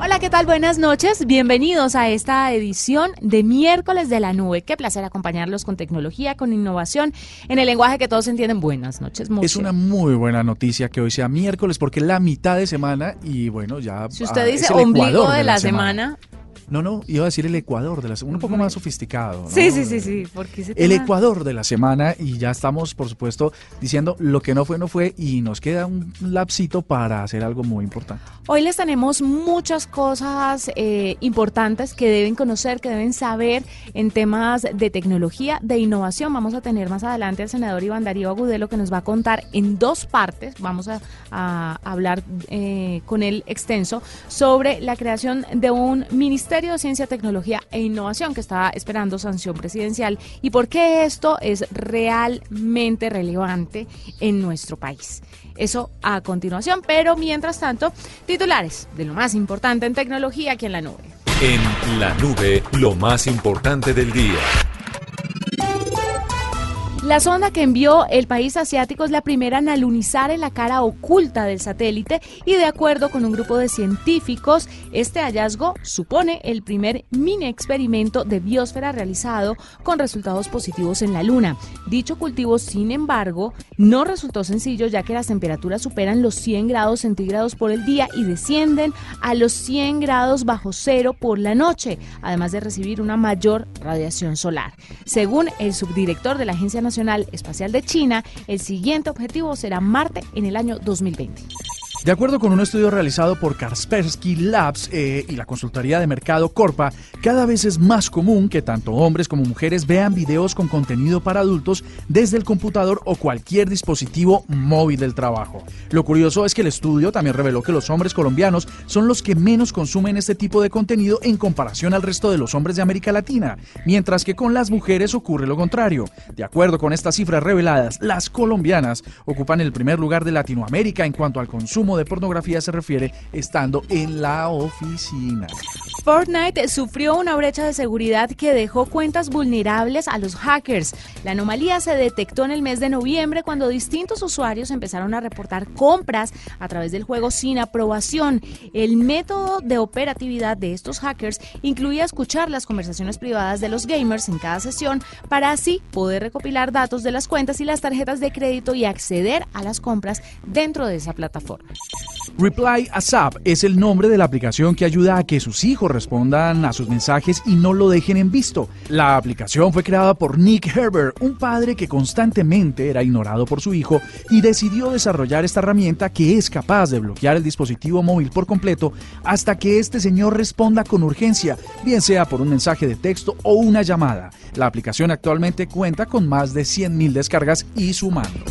Hola, ¿qué tal? Buenas noches. Bienvenidos a esta edición de miércoles de la nube. Qué placer acompañarlos con tecnología, con innovación, en el lenguaje que todos entienden. Buenas noches. Es una muy buena noticia que hoy sea miércoles porque es la mitad de semana y bueno, ya... Si usted ah, dice ombligo de la semana, No, no, iba a decir el Ecuador de la semana, un poco más sofisticado. ¿no? Sí, sí, sí, sí. Porque ese El Ecuador de la semana y ya estamos, por supuesto, diciendo lo que no fue, no fue y nos queda un lapsito para hacer algo muy importante. Hoy les tenemos muchas cosas eh, importantes que deben conocer, que deben saber en temas de tecnología, de innovación. Vamos a tener más adelante al senador Iván Darío Agudelo que nos va a contar en dos partes, vamos a, a hablar eh, con él extenso, sobre la creación de un Ministerio de Ciencia, Tecnología e Innovación que está esperando sanción presidencial y por qué esto es realmente relevante en nuestro país. Eso a continuación, pero mientras tanto, titulares de lo más importante en tecnología aquí en la nube. En la nube, lo más importante del día. La sonda que envió el país asiático es la primera en alunizar en la cara oculta del satélite y de acuerdo con un grupo de científicos, este hallazgo supone el primer mini experimento de biosfera realizado con resultados positivos en la Luna. Dicho cultivo, sin embargo, no resultó sencillo ya que las temperaturas superan los 100 grados centígrados por el día y descienden a los 100 grados bajo cero por la noche, además de recibir una mayor radiación solar. Según el subdirector de la Agencia Nacional Espacial de China, el siguiente objetivo será Marte en el año 2020. De acuerdo con un estudio realizado por Kaspersky Labs eh, y la consultoría de mercado Corpa, cada vez es más común que tanto hombres como mujeres vean videos con contenido para adultos desde el computador o cualquier dispositivo móvil del trabajo. Lo curioso es que el estudio también reveló que los hombres colombianos son los que menos consumen este tipo de contenido en comparación al resto de los hombres de América Latina, mientras que con las mujeres ocurre lo contrario. De acuerdo con estas cifras reveladas, las colombianas ocupan el primer lugar de Latinoamérica en cuanto al consumo de pornografía se refiere, estando en la oficina. Fortnite sufrió una brecha de seguridad que dejó cuentas vulnerables a los hackers. La anomalía se detectó en el mes de noviembre cuando distintos usuarios empezaron a reportar compras a través del juego sin aprobación. El método de operatividad de estos hackers incluía escuchar las conversaciones privadas de los gamers en cada sesión para así poder recopilar datos de las cuentas y las tarjetas de crédito y acceder a las compras dentro de esa plataforma. Reply ASAP es el nombre de la aplicación que ayuda a que sus hijos respondan a sus mensajes y no lo dejen en visto. La aplicación fue creada por Nick Herbert, un padre que constantemente era ignorado por su hijo y decidió desarrollar esta herramienta que es capaz de bloquear el dispositivo móvil por completo hasta que este señor responda con urgencia, bien sea por un mensaje de texto o una llamada. La aplicación actualmente cuenta con más de 100.000 descargas y sumando.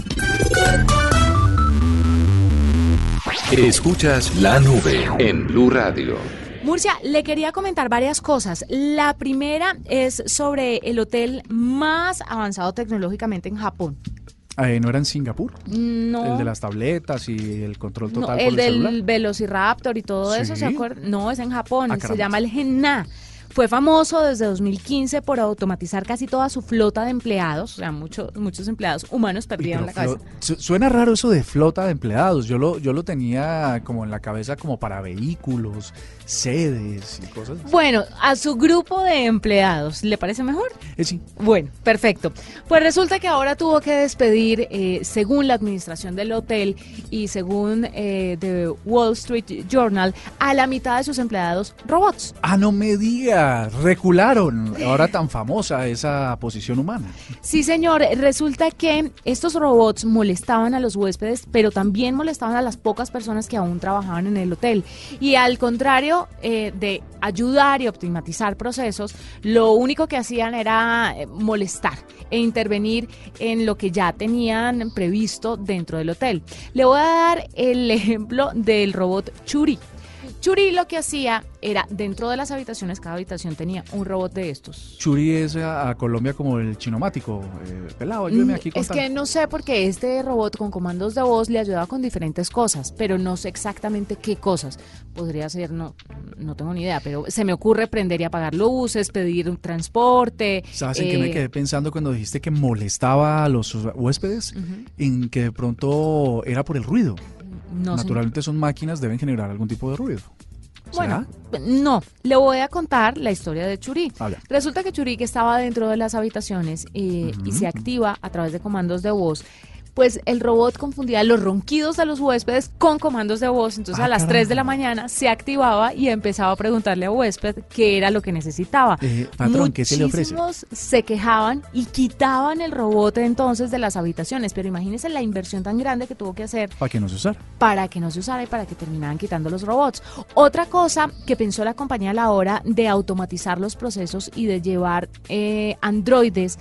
Escuchas la nube en Blue Radio. Murcia, le quería comentar varias cosas. La primera es sobre el hotel más avanzado tecnológicamente en Japón. Eh, ¿No era en Singapur? No. El de las tabletas y el control no, total el por el del celular. Velociraptor y todo eso. ¿se acuerdan? No, es en Japón, Ah, se llama el Genna. Fue famoso desde 2015 por automatizar casi toda su flota de empleados, o sea, muchos muchos empleados humanos perdieron la cabeza. suena raro eso de flota de empleados. Yo lo, yo lo tenía como en la cabeza como para vehículos, sedes y cosas. así. Bueno, a su grupo de empleados, ¿le parece mejor? Eh, sí. Bueno, perfecto. Pues resulta que ahora tuvo que despedir, eh, según la administración del hotel y según eh, The Wall Street Journal, a la mitad de sus empleados robots. Ah, no me diga. Recularon, ahora tan famosa esa posición humana. Sí, señor. Resulta que estos robots molestaban a los huéspedes, pero también molestaban a las pocas personas que aún trabajaban en el hotel. Y al contrario eh, de ayudar y optimizar procesos, lo único que hacían era eh, molestar e intervenir en lo que ya tenían previsto dentro del hotel. Le voy a dar el ejemplo del robot Churi. Churi lo que hacía era dentro de las habitaciones, cada habitación tenía un robot de estos. Churi es a, Colombia como el chinomático, eh, pelado, ayúdeme aquí. Es que no sé porque este robot con comandos de voz le ayudaba con diferentes cosas, pero no sé exactamente qué cosas. Podría ser, no, no tengo ni idea, pero se me ocurre prender y apagar luces, pedir un transporte. ¿Sabes en qué me eh, quedé pensando cuando dijiste que molestaba a los huéspedes? En que de pronto era por el ruido. Naturalmente son máquinas, deben generar algún tipo de ruido. Bueno, no, le voy a contar la historia de Churí. Resulta que Churí que estaba dentro de las habitaciones eh, y se activa a través de comandos de voz pues el robot confundía los ronquidos de los huéspedes con comandos de voz. Entonces a ah, las 3 de la mañana se activaba y empezaba a preguntarle a huésped qué era lo que necesitaba. Eh, patrón, ¿qué se le ofrece? se quejaban y quitaban el robot entonces de las habitaciones. Pero imagínense la inversión tan grande que tuvo que hacer. Para que no se usara. Para que no se usara y para que terminaran quitando los robots. Otra cosa que pensó la compañía a la hora de automatizar los procesos y de llevar eh, androides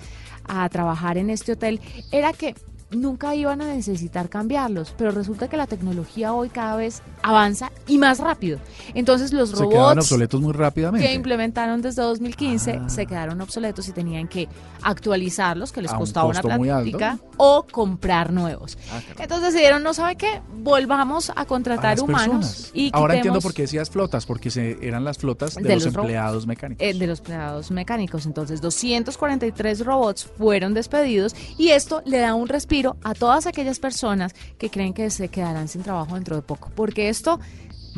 a trabajar en este hotel era que nunca iban a necesitar cambiarlos, pero resulta que la tecnología hoy cada vez avanza y más rápido. Entonces los se robots obsoletos muy rápidamente. que implementaron desde 2015 ah. se quedaron obsoletos y tenían que actualizarlos, que les costaba una plástica, o comprar nuevos. Ah, Entonces decidieron, no sabe qué, volvamos a contratar humanos. Y Ahora entiendo por qué decías flotas, porque se, eran las flotas de, los, empleados mecánicos. Eh, de los empleados mecánicos. Entonces 243 robots fueron despedidos y esto le da un respiro a todas aquellas personas que creen que se quedarán sin trabajo dentro de poco, porque esto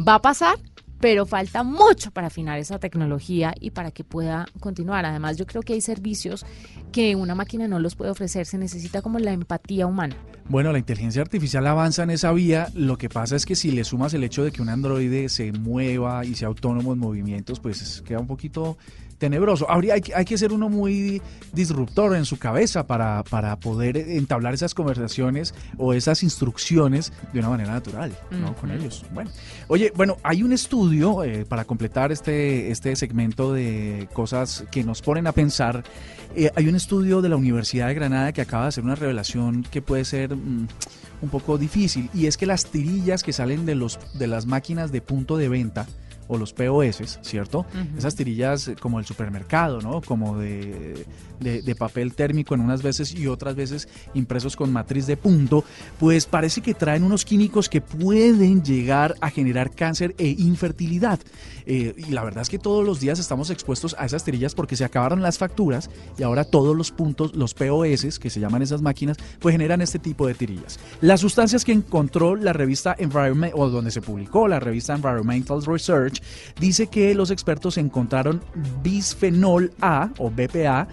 va a pasar, pero falta mucho para afinar esa tecnología y para que pueda continuar. Además, yo creo que hay servicios que una máquina no los puede ofrecer, se necesita como la empatía humana. Bueno, la inteligencia artificial avanza en esa vía, lo que pasa es que si le sumas el hecho de que un androide se mueva y sea autónomo en movimientos, pues queda un poquito tenebroso. Habría, hay, hay, que ser uno muy disruptor en su cabeza para, para poder entablar esas conversaciones o esas instrucciones de una manera natural, ¿no? Con ellos. Bueno, oye, bueno, hay un estudio eh, para completar este, este segmento de cosas que nos ponen a pensar. Eh, hay un estudio de la Universidad de Granada que acaba de hacer una revelación que puede ser mm, un poco difícil y es que las tirillas que salen de, los, de las máquinas de punto de venta, o los POS, ¿cierto? Esas tirillas como el supermercado, ¿no? Como de, de, papel térmico en unas veces y otras veces impresos con matriz de punto, pues parece que traen unos químicos que pueden llegar a generar cáncer e infertilidad. Eh, y la verdad es que todos los días estamos expuestos a esas tirillas porque se acabaron las facturas y ahora todos los puntos, los POS, que se llaman esas máquinas, pues generan este tipo de tirillas. Las sustancias que encontró la revista Environment, o donde se publicó la revista Environmental Research, dice que los expertos encontraron bisfenol A o BPA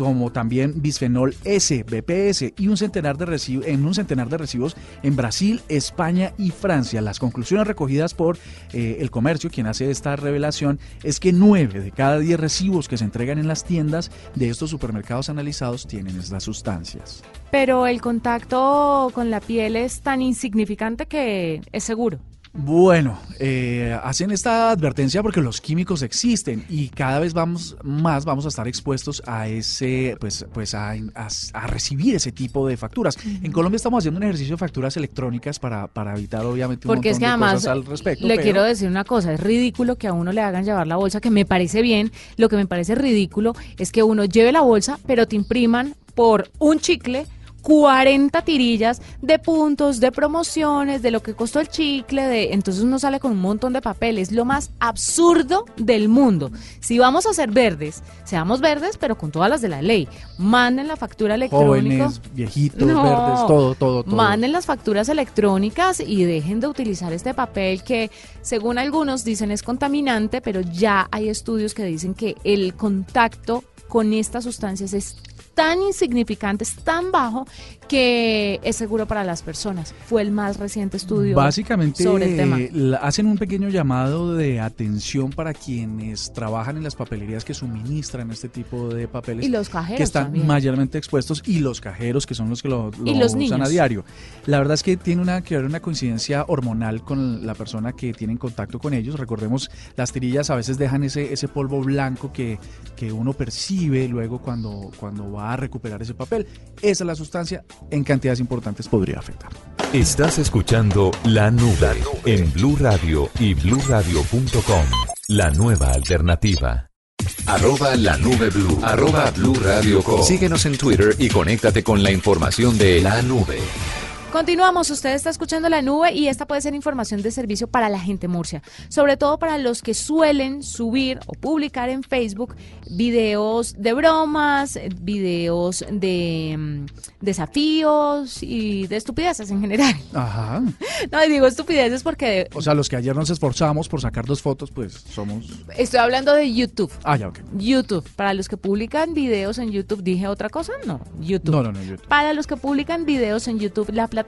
como también bisfenol S, BPS y un centenar de en un centenar de recibos en Brasil, España y Francia. Las conclusiones recogidas por eh, el comercio, quien hace esta revelación, es que 9 de cada 10 recibos que se entregan en las tiendas de estos supermercados analizados tienen estas sustancias. Pero el contacto con la piel es tan insignificante que es seguro. Bueno, eh, hacen esta advertencia porque los químicos existen y cada vez vamos más vamos a estar expuestos a ese, pues, pues a, recibir ese tipo de facturas. En Colombia estamos haciendo un ejercicio de facturas electrónicas para, para evitar obviamente un porque es que además, al respecto. Le quiero decir una cosa, es ridículo que a uno le hagan llevar la bolsa, que me parece bien. Lo que me parece ridículo es que uno lleve la bolsa, pero te impriman por un chicle 40 tirillas de puntos, de promociones, de lo que costó el chicle, de entonces uno sale con un montón de papeles, lo más absurdo del mundo. Si vamos a ser verdes, seamos verdes, pero con todas las de la ley. Manden la factura electrónica. Jóvenes, viejitos, verdes, todo, todo, todo. Manden las facturas electrónicas y dejen de utilizar este papel que, según algunos dicen es contaminante, pero ya hay estudios que dicen que el contacto con estas sustancias es tan insignificante, es tan bajo que es seguro para las personas. Fue el más reciente estudio Básicamente sobre el tema. hacen un pequeño llamado de atención para quienes trabajan en las papelerías que suministran este tipo de papeles Y los cajeros que están también. mayormente expuestos y los cajeros que son los que lo, lo Y los usan niños. a diario. La verdad es que tiene una que ver una coincidencia hormonal con la persona que tiene en contacto con ellos. Recordemos, las tirillas a veces dejan ese, ese polvo blanco que, que uno percibe luego cuando, cuando va a recuperar ese papel. Esa es la sustancia, en cantidades importantes podría afectar. Estás escuchando La Nube en Blue Radio y bluradio.com. La nueva alternativa. Arroba la nube blue. Arroba blue radio com. Síguenos en Twitter y conéctate con la información de La Nube. Continuamos, usted está escuchando la nube y esta puede ser información de servicio para la gente Murcia, sobre todo para los que suelen subir o publicar en Facebook videos de bromas, videos de mm, desafíos y de estupideces en general. Ajá. No, y digo estupideces porque O sea, los que ayer nos esforzamos por sacar dos fotos, pues somos... estoy hablando de YouTube. Ah, ya, ok. YouTube, para los que publican videos en YouTube, ¿dije otra cosa? No, YouTube. No, no, no, YouTube. Para los que publican videos en YouTube, la plataforma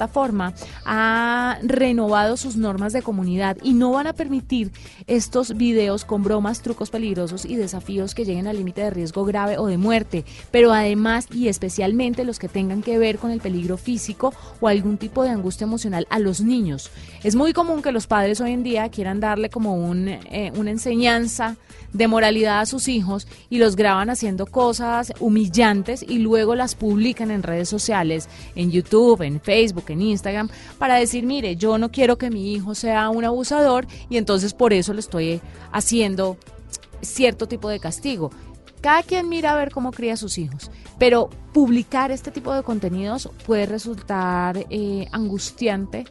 ha renovado sus normas de comunidad y no van a permitir estos videos con bromas, trucos peligrosos y desafíos que lleguen al límite de riesgo grave o de muerte, pero además y especialmente los que tengan que ver con el peligro físico o algún tipo de angustia emocional a los niños. Es muy común que los padres hoy en día quieran darle como un, eh, una enseñanza de moralidad a sus hijos y los graban haciendo cosas humillantes y luego las publican en redes sociales, en YouTube, en Facebook, en Instagram, para decir, mire, yo no quiero que mi hijo sea un abusador y entonces por eso le estoy haciendo cierto tipo de castigo. Cada quien mira a ver cómo cría a sus hijos, pero publicar este tipo de contenidos puede resultar eh, angustiante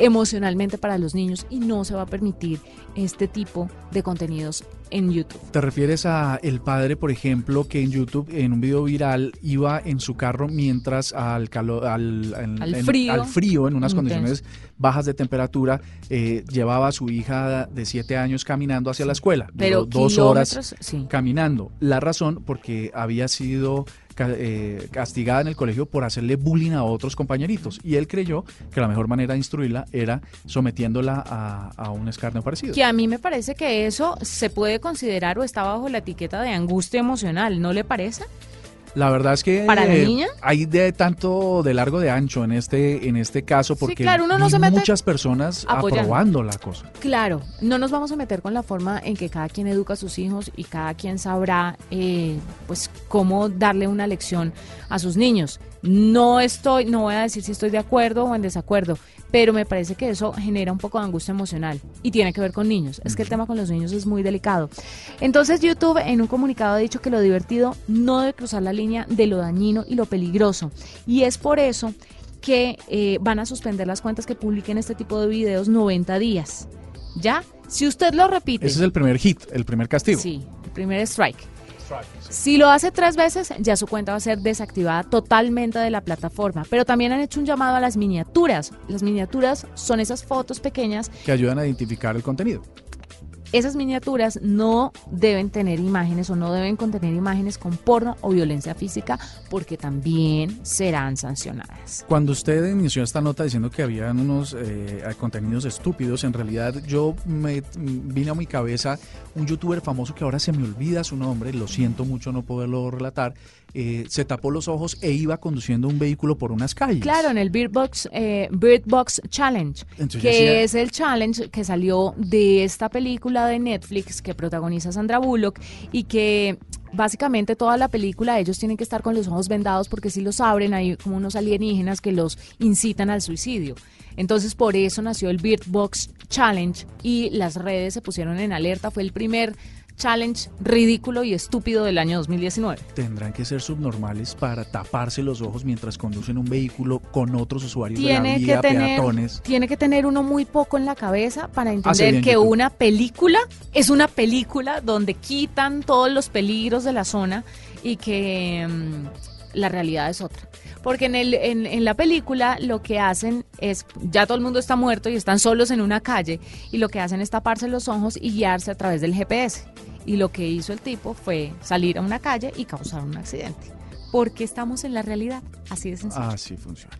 emocionalmente para los niños y no se va a permitir este tipo de contenidos en YouTube. ¿Te refieres a el padre, por ejemplo, que en YouTube, en un video viral, iba en su carro mientras al calor, al, en- Al en- frío. al frío, en unas Intenso. condiciones bajas de temperatura, eh, llevaba a su hija de siete años caminando hacia la escuela? Duró Pero dos horas sí. caminando. La razón, porque había sido eh, castigada en el colegio por hacerle bullying a otros compañeritos. Y él creyó que la mejor manera de instruirla era sometiéndola a, a un escarnio parecido. Que a mí me parece que eso se puede considerar o está bajo la etiqueta de angustia emocional, ¿no le parece? La verdad es que ¿Para eh, niña? hay de tanto de largo de ancho en este en este caso porque claro, uno no vi se mete muchas personas apoyando. aprobando la cosa. Claro, no nos vamos a meter con la forma en que cada quien educa a sus hijos y cada quien sabrá eh, pues cómo darle una lección a sus niños. No estoy, no voy a decir si estoy de acuerdo o en desacuerdo, pero me parece que eso genera un poco de angustia emocional y tiene que ver con niños. Es que el tema con los niños es muy delicado. Entonces YouTube en un comunicado ha dicho que lo divertido no debe cruzar la línea de lo dañino y lo peligroso. Y es por eso que eh, van a suspender las cuentas que publiquen este tipo de videos 90 días. ¿Ya? Si usted lo repite. Ese es el primer hit, el primer castigo. Sí, el primer strike. Si lo hace tres veces, ya su cuenta va a ser desactivada totalmente de la plataforma. Pero también han hecho un llamado a las miniaturas. Las miniaturas son esas fotos pequeñas. Que ayudan a identificar el contenido. Esas miniaturas no deben tener imágenes o no deben contener imágenes con porno o violencia física porque también serán sancionadas. Cuando usted inició esta nota diciendo que habían unos eh, contenidos estúpidos, en realidad yo me vine a mi cabeza un youtuber famoso que ahora se me olvida su nombre, lo siento mucho no poderlo relatar, eh, se tapó los ojos e iba conduciendo un vehículo por unas calles. Claro, en el Bird Box, eh, Bird Box Challenge, Entonces que decía- es el challenge que salió de esta película de Netflix que protagoniza Sandra Bullock y que básicamente toda la película ellos tienen que estar con los ojos vendados porque si los abren hay como unos alienígenas que los incitan al suicidio. Entonces por eso nació el Bird Box Challenge y las redes se pusieron en alerta. Fue el primer challenge ridículo y estúpido del año 2019. Tendrán que ser subnormales para taparse los ojos mientras conducen un vehículo con otros usuarios de la tiene vía, que tener peatones. tiene que tener uno muy poco en la cabeza para entender que YouTube. una película es una película donde quitan todos los peligros de la zona y que mm, la realidad es otra. Porque en, el, en, en la película lo que hacen es, ya todo el mundo está muerto y están solos en una calle y lo que hacen es taparse los ojos y guiarse a través del GPS. Y lo que hizo el tipo fue salir a una calle y causar un accidente. porque estamos en la realidad. Así de sencillo. Así funciona.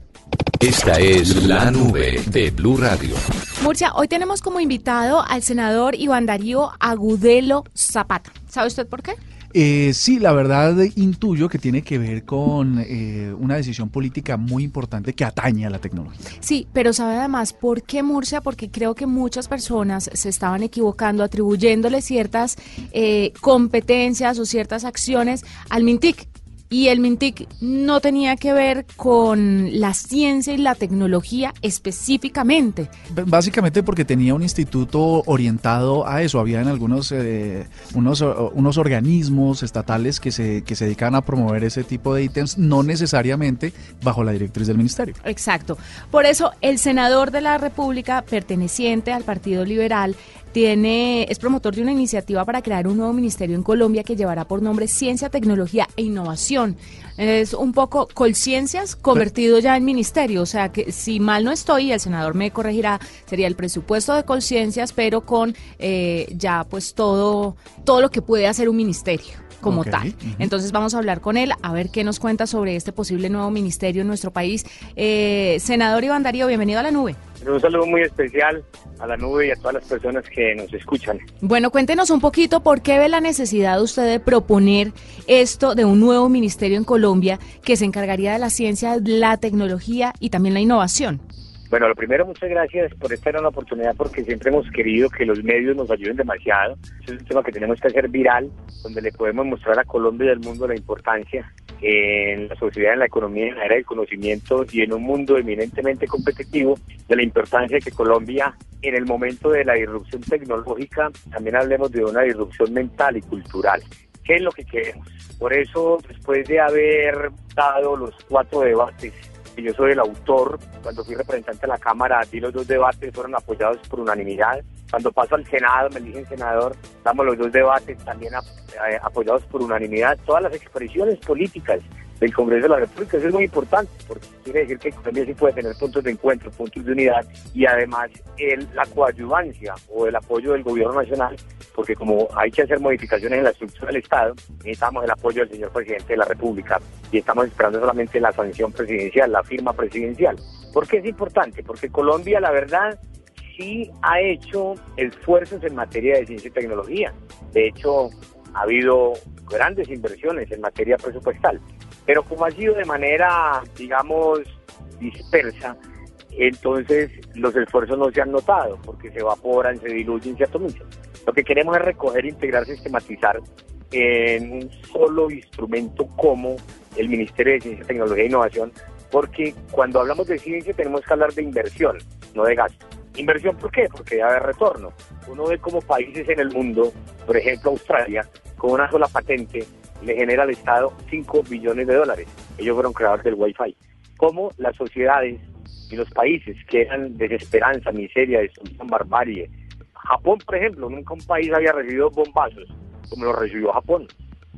Esta es la nube de Blue Radio. Murcia, hoy tenemos como invitado al senador Iván Darío Agudelo Zapata. ¿Sabe usted por qué? Eh, sí, la verdad intuyo que tiene que ver con eh, una decisión política muy importante que atañe a la tecnología. Sí, pero sabe además por qué Murcia, porque creo que muchas personas se estaban equivocando, atribuyéndole ciertas eh, competencias o ciertas acciones al Mintic y el MINTIC no tenía que ver con la ciencia y la tecnología específicamente. Básicamente porque tenía un instituto orientado a eso. Habían algunos eh, unos, unos organismos estatales que se, que se dedican a promover ese tipo de ítems, no necesariamente bajo la directriz del ministerio. Exacto. Por eso el senador de la República, perteneciente al Partido Liberal, tiene, es promotor de una iniciativa para crear un nuevo ministerio en Colombia que llevará por nombre Ciencia, Tecnología e Innovación. Es un poco Colciencias convertido ya en ministerio, o sea que si mal no estoy, el senador me corregirá, sería el presupuesto de Colciencias, pero con eh, ya pues todo, todo lo que puede hacer un ministerio como tal. Entonces vamos a hablar con él, a ver qué nos cuenta sobre este posible nuevo ministerio en nuestro país. Eh, senador Iván Darío, bienvenido a la nube. Un saludo muy especial a la nube y a todas las personas que nos escuchan. Bueno, cuéntenos un poquito por qué ve la necesidad usted de proponer esto de un nuevo ministerio en Colombia que se encargaría de la ciencia, la tecnología y también la innovación. Bueno, lo primero, muchas gracias por esta gran oportunidad porque siempre hemos querido que los medios nos ayuden demasiado. Es un tema que tenemos que hacer viral, donde le podemos mostrar a Colombia y al mundo la importancia en la sociedad, en la economía, en la era del conocimiento y en un mundo eminentemente competitivo de la importancia que Colombia en el momento de la disrupción tecnológica también hablemos de una disrupción mental y cultural. ¿Qué es lo que queremos? Por eso, después de haber dado los cuatro debates yo soy el autor. Cuando fui representante de la Cámara, di los dos debates, fueron apoyados por unanimidad. Cuando paso al Senado, me eligen senador, damos los dos debates también eh, apoyados por unanimidad. Todas las expresiones políticas del Congreso de la República. Eso es muy importante, porque quiere decir que Colombia sí puede tener puntos de encuentro, puntos de unidad y además la coadyuvancia o el apoyo del gobierno nacional, porque como hay que hacer modificaciones en la estructura del Estado, necesitamos el apoyo del señor presidente de la República y estamos esperando solamente la sanción presidencial, la firma presidencial. ¿Por qué es importante? Porque Colombia, la verdad, sí ha hecho esfuerzos en materia de ciencia y tecnología. De hecho, ha habido grandes inversiones en materia presupuestal. Pero como ha sido de manera, digamos, dispersa, entonces los esfuerzos no se han notado porque se evaporan, se diluyen, se atomizan. Lo que queremos es recoger, integrar, sistematizar en un solo instrumento como el Ministerio de Ciencia, Tecnología e Innovación, porque cuando hablamos de ciencia tenemos que hablar de inversión, no de gasto. Inversión, ¿por qué? Porque debe haber retorno. Uno ve como países en el mundo, por ejemplo Australia, con una sola patente, le genera al Estado 5 billones de dólares. Ellos fueron creadores del Wi-Fi. Como las sociedades y los países que eran desesperanza, miseria, destrucción, barbarie. Japón, por ejemplo, nunca un país había recibido bombazos como lo recibió Japón.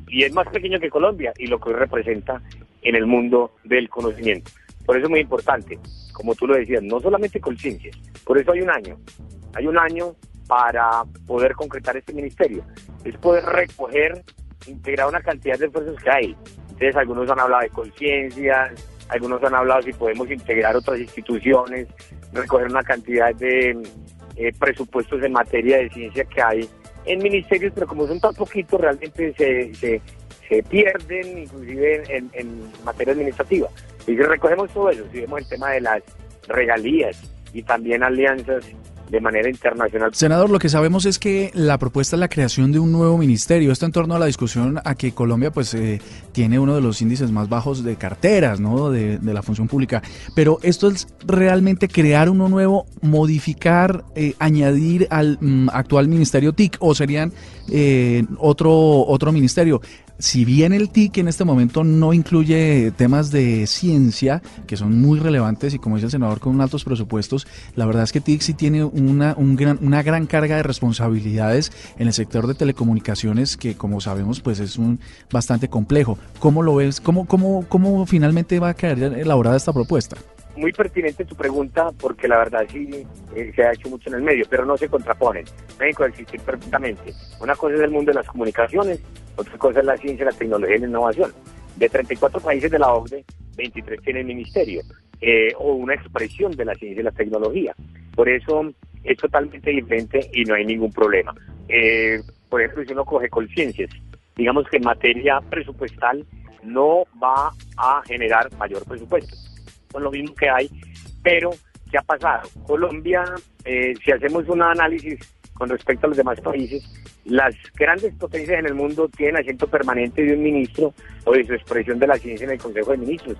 Y es más pequeño que Colombia y lo que hoy representa en el mundo del conocimiento. Por eso es muy importante, como tú lo decías, no solamente conciencias, por eso hay un año. Hay un año para poder concretar este ministerio. Es poder recoger integrar una cantidad de esfuerzos que hay. Entonces algunos han hablado de conciencia, algunos han hablado si podemos integrar otras instituciones, recoger una cantidad de eh, presupuestos en materia de ciencia que hay en ministerios, pero como son tan poquitos, realmente se, se, se pierden, inclusive en, en, materia administrativa. Y recogemos todo eso, si vemos el tema de las regalías y también alianzas de manera internacional. Senador, lo que sabemos es que la propuesta es la creación de un nuevo ministerio. Esto en torno a la discusión a que Colombia pues eh, tiene uno de los índices más bajos de carteras, ¿no? De, la función pública. Pero esto es realmente crear uno nuevo, modificar, eh, añadir al mm, actual ministerio TIC o serían eh, otro otro ministerio si bien el TIC en este momento no incluye temas de ciencia, que son muy relevantes y como dice el senador, con altos presupuestos, la verdad es que TIC sí tiene una, un gran, una gran carga de responsabilidades en el sector de telecomunicaciones, que como sabemos, pues es un bastante complejo. ¿Cómo lo ves? ¿Cómo, cómo, cómo finalmente va a quedar elaborada esta propuesta? muy pertinente tu pregunta porque la verdad sí eh, se ha hecho mucho en el medio, pero no se contraponen, pueden coexistir perfectamente. Una cosa es el mundo de las comunicaciones, otra cosa es la ciencia, la tecnología y la innovación. De 34 países de la OCDE, 23 tienen ministerio eh, o una expresión de la ciencia y la tecnología. Por eso es totalmente diferente y no hay ningún problema. Eh, por ejemplo, si uno coge conciencias, digamos que en materia presupuestal no va a generar mayor presupuesto. Con lo mismo que hay, pero ¿qué ha pasado? Colombia, eh, si hacemos un análisis con respecto a los demás países, las grandes potencias en el mundo tienen asiento permanente de un ministro o de su expresión de la ciencia en el Consejo de Ministros.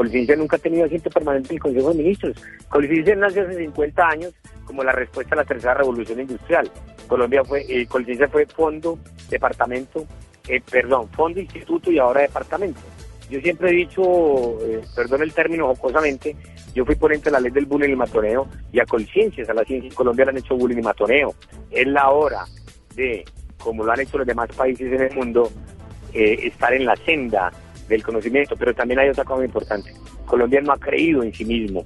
Colciencia nunca ha tenido asiento permanente en el Consejo de Ministros. Colciencia nació hace 50 años como la respuesta a la tercera revolución industrial. Colombia fue, eh, fue fondo, departamento, eh, perdón, fondo, instituto y ahora departamento. Yo siempre he dicho, eh, perdón el término jocosamente, yo fui ponente de la ley del bullying y matoneo y a conciencias, a la ciencia en Colombia le han hecho bullying y matoneo. Es la hora de, como lo han hecho los demás países en el mundo, eh, estar en la senda del conocimiento. Pero también hay otra cosa importante. Colombia no ha creído en sí mismo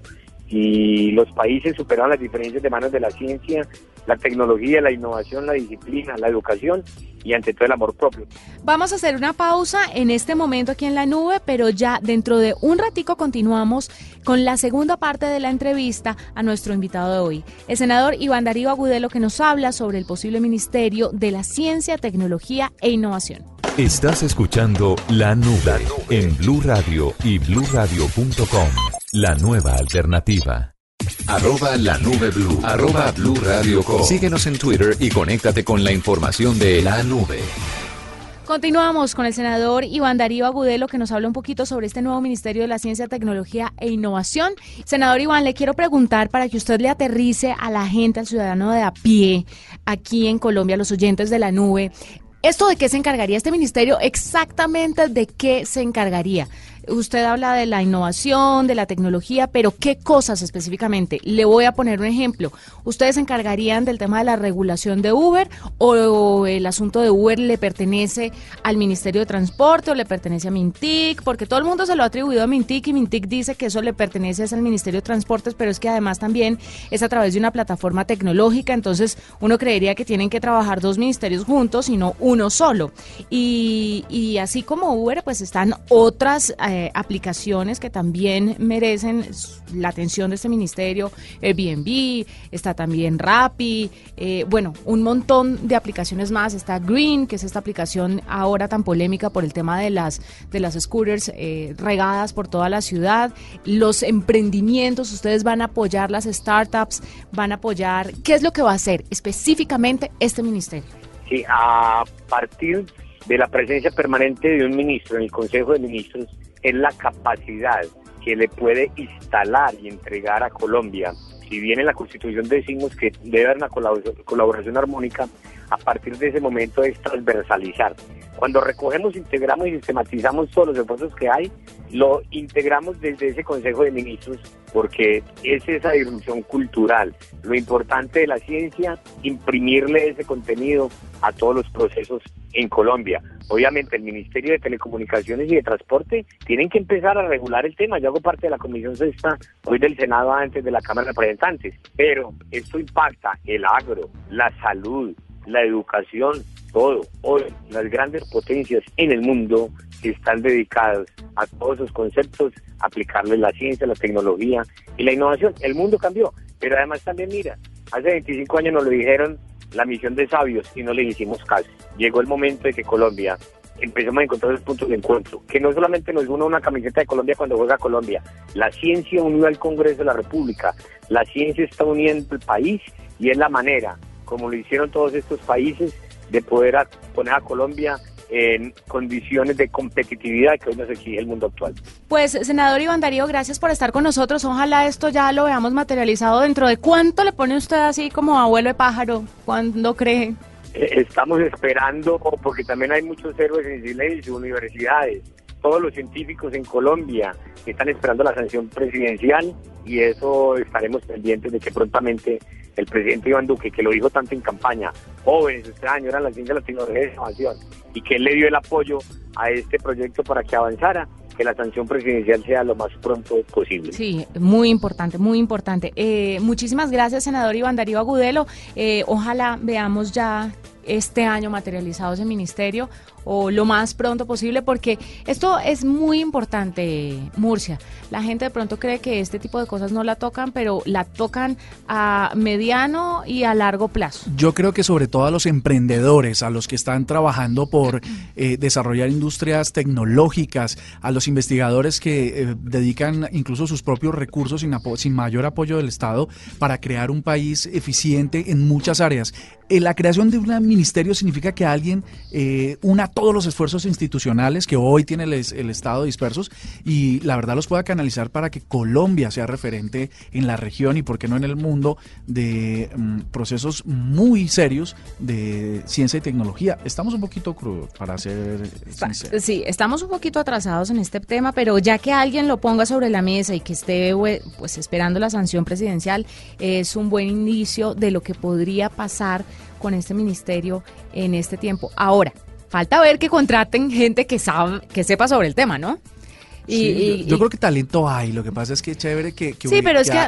y los países superaron las diferencias de manos de la ciencia, la tecnología, la innovación, la disciplina, la educación y ante todo el amor propio. Vamos a hacer una pausa en este momento aquí en la nube, pero ya dentro de un ratico continuamos con la segunda parte de la entrevista a nuestro invitado de hoy, el senador Iván Darío Agudelo, que nos habla sobre el posible Ministerio de la Ciencia, Tecnología e Innovación. Estás escuchando La Nube en Blue Radio y bluradio.com, la nueva alternativa. Arroba la nube blue. Arroba blue radio Síguenos en Twitter y conéctate con la información de la nube. Continuamos con el senador Iván Darío Agudelo que nos habla un poquito sobre este nuevo Ministerio de la Ciencia, Tecnología e Innovación. Senador Iván, le quiero preguntar para que usted le aterrice a la gente, al ciudadano de a pie, aquí en Colombia, los oyentes de la nube. ¿Esto de qué se encargaría este ministerio? Exactamente de qué se encargaría. Usted habla de la innovación, de la tecnología, pero ¿qué cosas específicamente? Le voy a poner un ejemplo. ¿Ustedes se encargarían del tema de la regulación de Uber o el asunto de Uber le pertenece al Ministerio de Transporte o le pertenece a Mintic? Porque todo el mundo se lo ha atribuido a Mintic y Mintic dice que eso le pertenece al Ministerio de Transportes, pero es que además también es a través de una plataforma tecnológica, entonces uno creería que tienen que trabajar dos ministerios juntos y no uno solo. Y, y así como Uber, pues están otras... Eh, eh, aplicaciones que también merecen la atención de este ministerio, Airbnb, está también Rappi, eh, bueno, un montón de aplicaciones más, está Green, que es esta aplicación ahora tan polémica por el tema de las, de las scooters eh, regadas por toda la ciudad, los emprendimientos, ustedes van a apoyar las startups, van a apoyar, ¿qué es lo que va a hacer específicamente este ministerio? Sí, a partir de la presencia permanente de un ministro en el Consejo de Ministros, es la capacidad que le puede instalar y entregar a Colombia. Si bien en la Constitución decimos que debe haber una colaboración armónica, a partir de ese momento es transversalizar. Cuando recogemos, integramos y sistematizamos todos los esfuerzos que hay, lo integramos desde ese Consejo de Ministros porque es esa disrupción cultural. Lo importante de la ciencia, imprimirle ese contenido a todos los procesos en Colombia. Obviamente el Ministerio de Telecomunicaciones y de Transporte tienen que empezar a regular el tema. Yo hago parte de la Comisión Sexta, hoy del Senado antes de la Cámara de Representantes, pero esto impacta el agro, la salud, la educación, todo. Hoy las grandes potencias en el mundo están dedicadas a todos esos conceptos, aplicarle la ciencia, la tecnología y la innovación. El mundo cambió, pero además también mira, hace 25 años nos lo dijeron la misión de sabios y no le hicimos caso. Llegó el momento de que Colombia empecemos a encontrar los puntos de encuentro, que no solamente nos une una camiseta de Colombia cuando juega Colombia, la ciencia unió al Congreso de la República, la ciencia está uniendo el país y es la manera, como lo hicieron todos estos países, de poder poner a Colombia en condiciones de competitividad que hoy nos exige el mundo actual. Pues, senador Iván Darío, gracias por estar con nosotros. Ojalá esto ya lo veamos materializado dentro de cuánto le pone usted así como abuelo de pájaro. ¿Cuándo cree? Eh, estamos esperando, porque también hay muchos héroes en silencio, universidades, todos los científicos en Colombia están esperando la sanción presidencial y eso estaremos pendientes de que prontamente el presidente Iván Duque, que lo dijo tanto en campaña, jóvenes, este año era la ciencia, la tecnología de innovación, y que él le dio el apoyo a este proyecto para que avanzara, que la sanción presidencial sea lo más pronto posible. Sí, muy importante, muy importante. Eh, muchísimas gracias, senador Iván Darío Agudelo. Eh, ojalá veamos ya este año materializado ese ministerio o lo más pronto posible, porque esto es muy importante, Murcia. La gente de pronto cree que este tipo de cosas no la tocan, pero la tocan a mediano y a largo plazo. Yo creo que sobre todo a los emprendedores, a los que están trabajando por eh, desarrollar industrias tecnológicas, a los investigadores que eh, dedican incluso sus propios recursos sin, sin mayor apoyo del Estado para crear un país eficiente en muchas áreas. Eh, la creación de un ministerio significa que alguien una todos los esfuerzos institucionales que hoy tiene el, Estado dispersos y la verdad los pueda canalizar para que Colombia sea referente en la región y, por qué no, en el mundo de mm, procesos muy serios de ciencia y tecnología. Estamos un poquito crudos, para ser sinceros. Sí, estamos un poquito atrasados en este tema, pero ya que alguien lo ponga sobre la mesa y que esté pues esperando la sanción presidencial, es un buen inicio de lo que podría pasar con este ministerio en este tiempo. Ahora, falta ver que contraten gente que sabe, que sepa sobre el tema, ¿no? Y, yo, creo que talento hay, lo que pasa es que es chévere que,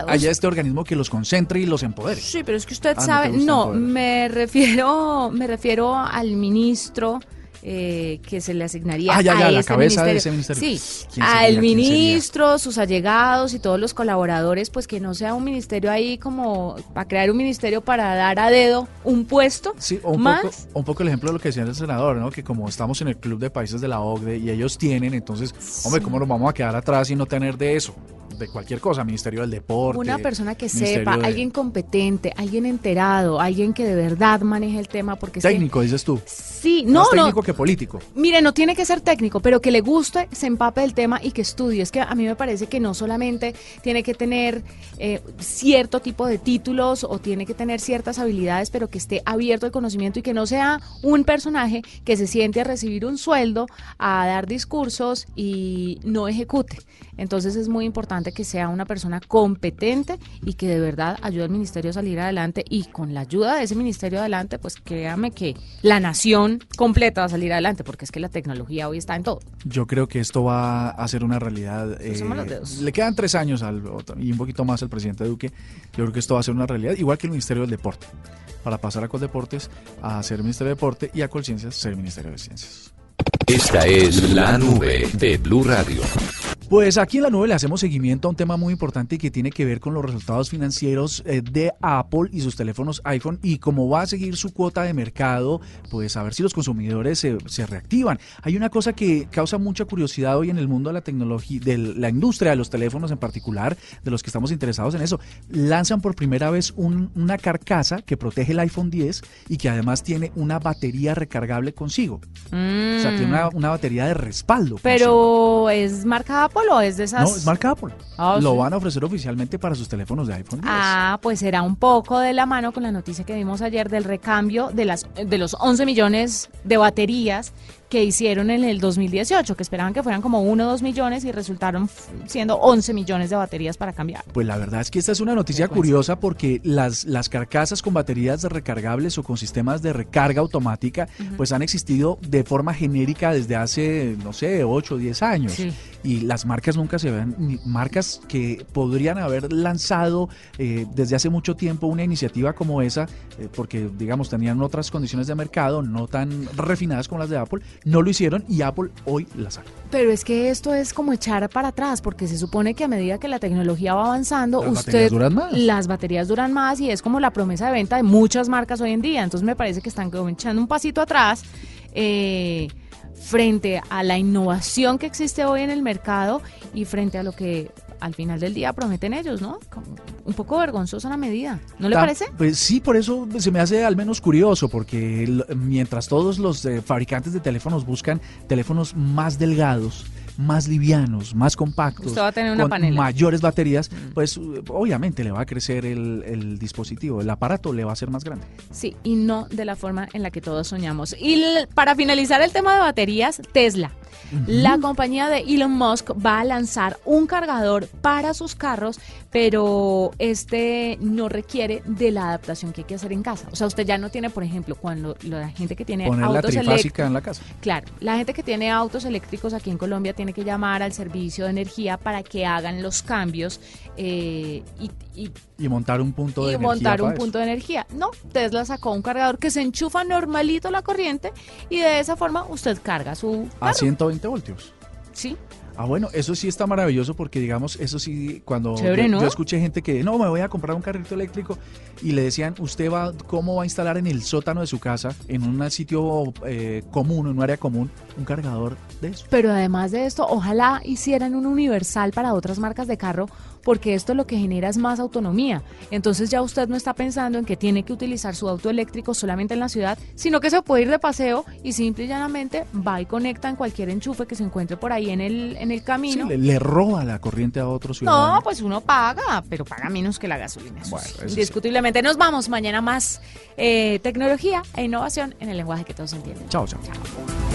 haya este organismo que los concentre y los empodere. Sí, pero es que usted ah, sabe, no, me refiero, me refiero al ministro eh, que se le asignaría ah, a la cabeza de ese ministerio. Sí, al ministro, sus allegados y todos los colaboradores, pues que no sea un ministerio ahí como para crear un ministerio para dar a dedo un puesto. Sí, un, Poco, un poco el ejemplo de lo que decía el senador, ¿no? Que como estamos en el club de países de la OCDE y ellos tienen, entonces, hombre, ¿cómo nos vamos a quedar atrás y no tener de eso? De cualquier cosa, Ministerio del Deporte. Una persona que sepa, alguien competente, alguien enterado, alguien que de verdad maneje el tema. porque Técnico, dices tú. Sí, no, Más técnico que político. Mire, no tiene que ser técnico, pero que le guste, se empape del tema y que estudie. Es que a mí me parece que no solamente tiene que tener eh, cierto tipo de títulos o tiene que tener ciertas habilidades, pero que esté abierto al conocimiento y que no sea un personaje que se siente a recibir un sueldo, a dar discursos y no ejecute. Entonces es muy importante que sea una persona competente y que de verdad ayude al ministerio a salir adelante y con la ayuda de ese ministerio adelante, pues créame que la nación completa va a salir adelante porque es que la tecnología hoy está en todo. Yo creo que esto va a ser una realidad. Eh, le quedan tres años al, y un poquito más al presidente Duque. Yo creo que esto va a ser una realidad, igual que el Ministerio del Deporte. Para pasar a Coldeportes a ser Ministerio de Deporte y a Colciencias ser Ministerio de Ciencias. Esta es la nube de Blue Radio. Pues aquí en la nube le hacemos seguimiento a un tema muy importante que tiene que ver con los resultados financieros eh, de Apple y sus teléfonos iPhone y cómo va a seguir su cuota de mercado, pues a ver si los consumidores se, reactivan. Hay una cosa que causa mucha curiosidad hoy en el mundo de la tecnología, de la industria de los teléfonos en particular, de los que estamos interesados en eso. Lanzan por primera vez una carcasa que protege el iPhone 10 y que además tiene una batería recargable consigo. O sea, tiene una, una batería de respaldo. Pero es marca Apple o es de esas? No, es marca Apple. Ah, Lo van a ofrecer oficialmente para sus teléfonos de iPhone 10. Ah, pues será un poco de la mano con la noticia que vimos ayer del recambio de, las, de los 11 millones de baterías que hicieron en el 2018, que esperaban que fueran como 1 o 2 millones y resultaron siendo 11 millones de baterías para cambiar. Pues la verdad es que esta es una noticia curiosa porque las, las carcasas con baterías recargables o con sistemas de recarga automática pues han existido de forma genérica desde hace, no sé, 8 o 10 años. Y las marcas nunca se ven, marcas que podrían haber lanzado eh, desde hace mucho tiempo una iniciativa como esa, eh, porque digamos tenían otras condiciones de mercado no tan refinadas como las de Apple, no lo hicieron y Apple hoy la saca. Pero es que esto es como echar para atrás, porque se supone que a medida que la tecnología va avanzando, las usted baterías duran más. las baterías duran más y es como la promesa de venta de muchas marcas hoy en día. Entonces me parece que están echando un pasito atrás. Eh, frente a la innovación que existe hoy en el mercado y frente a lo que al final del día prometen ellos, ¿no? un poco vergonzosa la medida, ¿no le parece? Pues sí, por eso se me hace al menos curioso, porque mientras todos los eh, fabricantes de teléfonos buscan teléfonos más delgados, más livianos, más compactos, con mayores baterías, mm. pues obviamente le va a crecer el, el, dispositivo, el aparato le va a ser más grande. Sí, y no de la forma en la que todos soñamos. Y para finalizar el tema de baterías, Tesla La compañía de Elon Musk va a lanzar un cargador para sus carros, pero este no requiere de la adaptación que hay que hacer en casa. O sea, usted ya no tiene, por ejemplo, cuando la gente que tiene Poner la autos trifásica eléctricos. en la casa. Claro, la gente que tiene autos eléctricos aquí en Colombia tiene que llamar al servicio de energía para que hagan los cambios eh, y, y- Y montar un punto de y energía montar un eso. punto de energía. No, Tesla sacó un cargador que se enchufa normalito la corriente y de esa forma usted carga su A carro. 120 voltios. Sí, Ah, bueno, eso sí está maravilloso porque, digamos, eso sí, cuando Chévere, yo, ¿no? yo escuché gente que, no, me voy a comprar un carrito eléctrico y le decían, ¿usted va, cómo va a instalar en el sótano de su casa, en un sitio eh, común, en un área común, un cargador de eso? pero además de esto, ojalá hicieran un universal para otras marcas de carro porque esto lo que genera es más autonomía. Entonces ya usted no está pensando en que tiene que utilizar su auto eléctrico solamente en la ciudad, sino que se puede ir de paseo y simple y llanamente va y conecta en cualquier enchufe que se encuentre por ahí en el, en el Sí, camino. le, le roba la corriente a otro ciudadano. No, pues uno paga, pero paga menos que la gasolina. Bueno, sí, sí. indiscutiblemente. Nos vamos mañana más eh, tecnología e innovación en el lenguaje que todos entienden. Chao, chao. Chao.